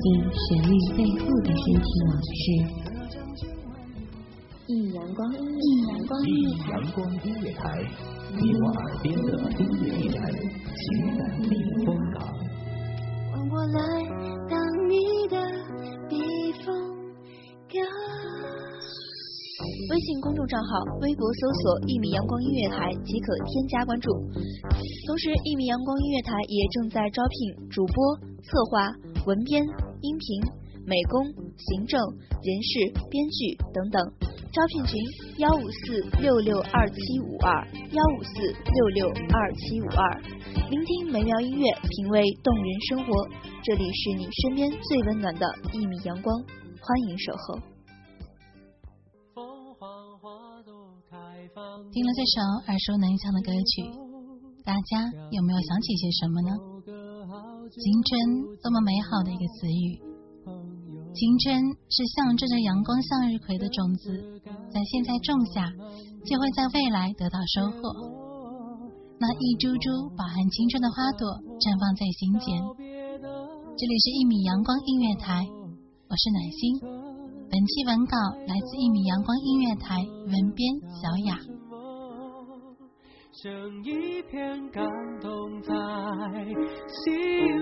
进旋律背后的深情往事。一阳光，一阳光音乐台，阳光音乐台，你我耳边的音乐驿站，情感避风港。我来当你的避风港。微信公众账号、微博搜索“一米阳光音乐台”即可添加关注。同时，一米阳光音乐台也正在招聘主播、策划、文编、音频、美工、行政、人事、编剧等等。招聘群：幺五四六六二七五二幺五四六六二七五二。聆听美妙音乐，品味动人生活，这里是你身边最温暖的一米阳光，欢迎守候。听了这首耳熟能详的歌曲，大家有没有想起些什么呢？青春，多么美好的一个词语！青春是象征着阳光向日葵的种子，在现在种下，就会在未来得到收获。那一株株饱含青春的花朵绽放在心间。这里是一米阳光音乐台，我是暖心。本期文稿来自一米阳光音乐台文编小雅。剩一片感动在心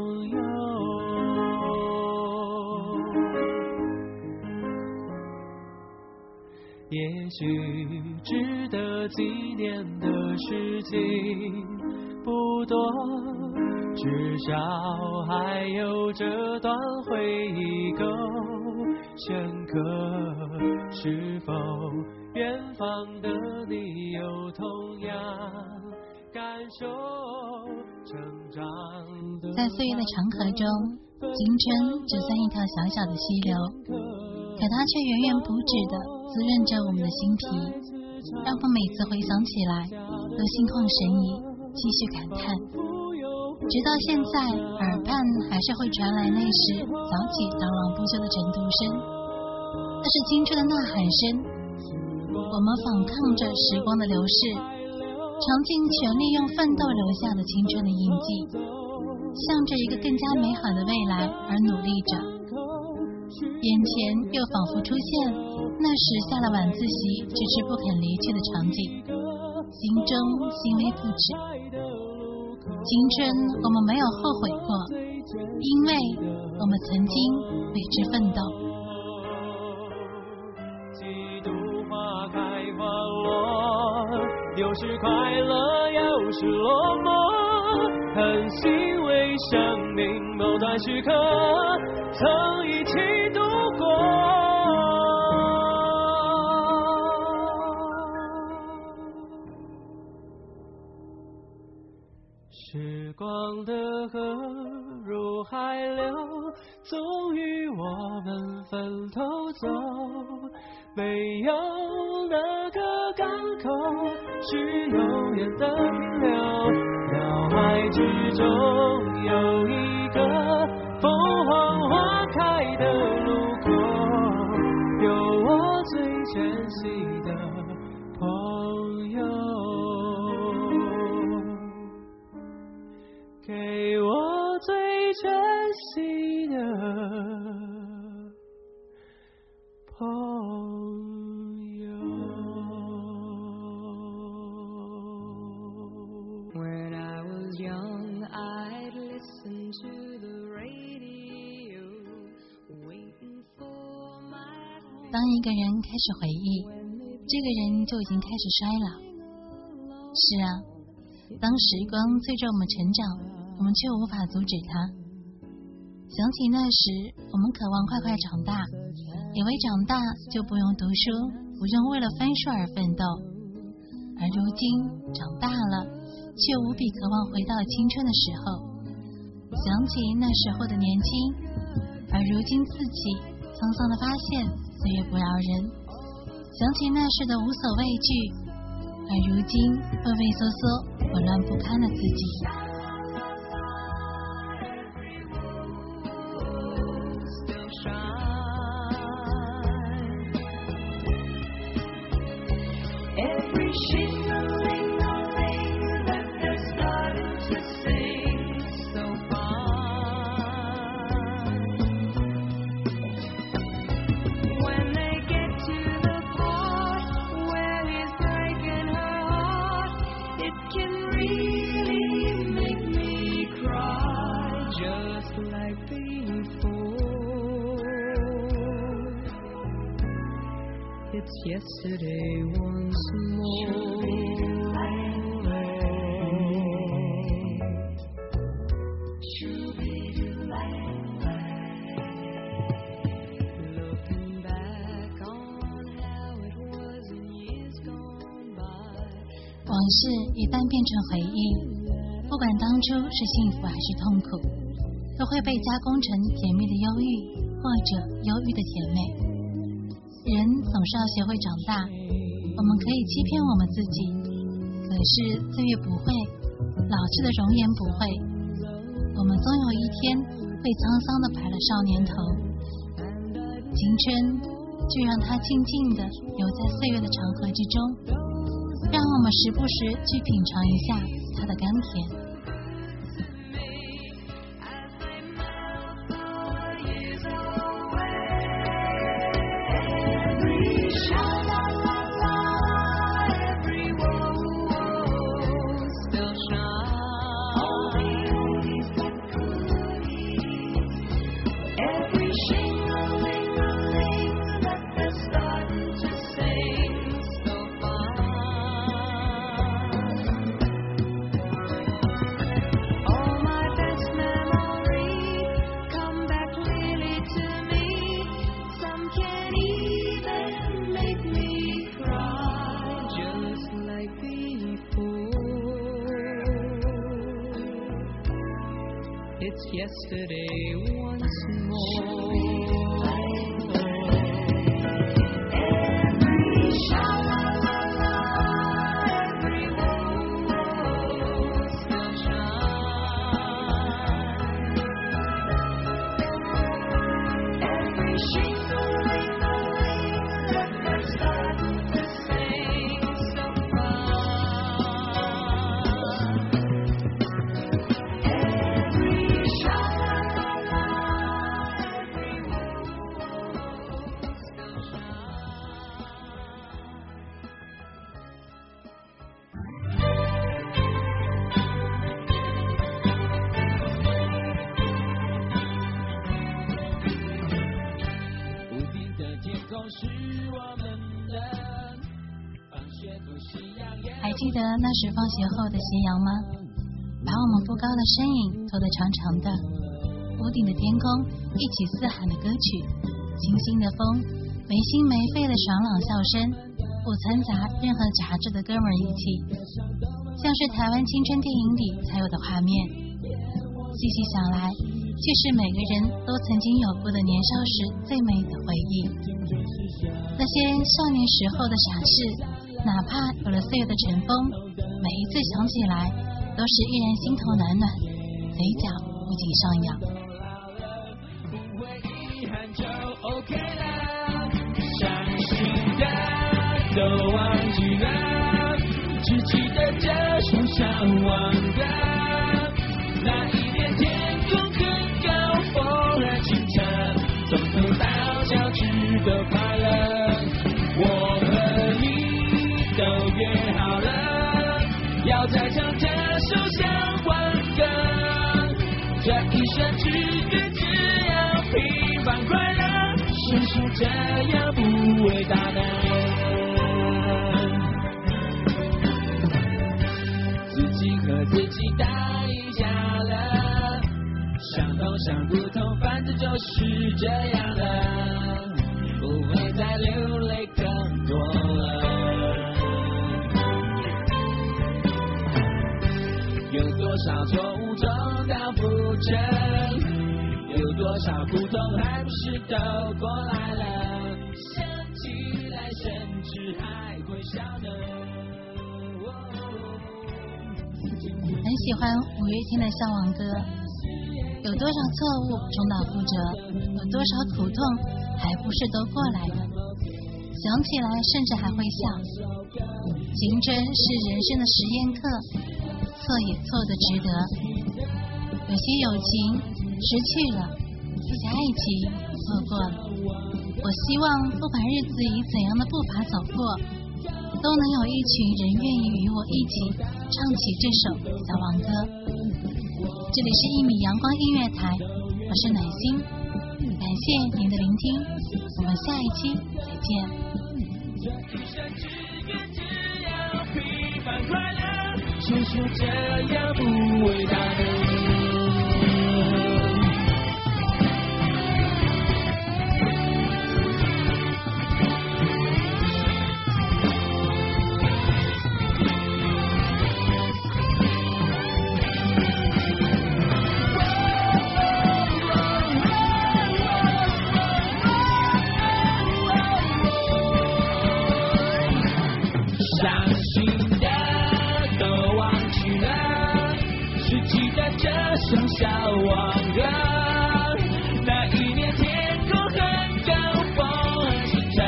也许值得纪念的事情不多，至少还有这段回忆够深刻。是否远方的你有同样感受？成长？在岁月的长河中，青春就算一条小小的溪流，可它却源源不止的滋润着我们的心脾，让我每次回想起来都心旷神怡，继续感叹。直到现在，耳畔还是会传来那时早起朗朗不休的晨读声，那是青春的呐喊声。我们反抗着时光的流逝。尝尽全力用奋斗留下的青春的印记，向着一个更加美好的未来而努力着。眼前又仿佛出现那时下了晚自习迟迟不肯离去的场景，心中欣慰不止。青春我们没有后悔过，因为我们曾经为之奋斗。几度花开花落，有时快乐，有时落寞，很欣慰，生命某段时刻曾一起终于我们分头走，没有哪个港口。是永远的停留，脑海之中有当一个人开始回忆，这个人就已经开始衰老。是啊，当时光催着我们成长，我们却无法阻止它。想起那时，我们渴望快快长大，以为长大就不用读书，不用为了分数而奋斗。而如今长大了，却无比渴望回到青春的时候。想起那时候的年轻，而如今自己沧桑的发现岁月不饶人。想起那时的无所畏惧，而如今畏畏缩缩、混乱不堪的自己。往事一旦变成回忆不管当初是幸福还是痛苦都会被加工成甜蜜的忧郁或者忧郁的甜美。人总是要学会长大，我们可以欺骗我们自己，可是岁月不会，老去的容颜不会，我们总有一天会沧桑的白了少年头。青春就让它静静的留在岁月的长河之中，让我们时不时去品尝一下它的甘甜。Yesterday 记得那时放学后的斜阳吗？把我们不高的身影拖得长长的，屋顶的天空一起嘶喊的歌曲，清新的风，没心没肺的爽朗笑声，不掺杂任何杂质的哥们儿义气，像是台湾青春电影里才有的画面。细细想来，却是每个人都曾经有过的年少时最美的回忆。那些少年时候的傻事。哪怕有了岁月的尘封，每一次想起来，都是依然心头暖暖，嘴角不禁上扬。约好了，要再唱这首相欢歌。这一生只愿只要平凡快乐，生是这样不伟大的。自己和自己打一架了，想通想不通，反正就是这样的，不会再流泪更多了。少苦痛还不是都过来了？想起来甚至还会笑呢。很喜欢五月天的《向往歌》，有多少错误重蹈覆辙，有多少苦痛还不是都过来了？想起来甚至还会笑。青春是人生的实验课，错也错的值得。有些友情失去了，有些爱情错过了。我希望不管日子以怎样的步伐走过，都能有一群人愿意与我一起唱起这首小王歌。这里是一米阳光音乐台，我是暖心，感谢您的聆听，我们下一期再见。谁说这样不伟大期待这首笑忘歌那一年天空很高风很清澈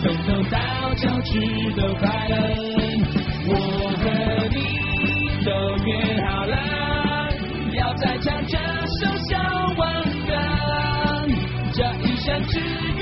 从头到脚趾都快乐我和你都约好了要再唱这首笑忘歌。这一生只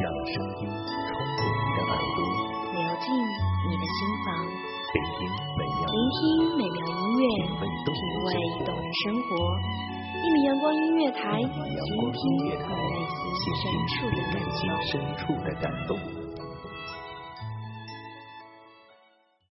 让声音穿过你的耳朵，流进你的心房，聆听。聆听美妙音乐，品味动人生活。一米阳光音乐台，倾听内心深处的感动。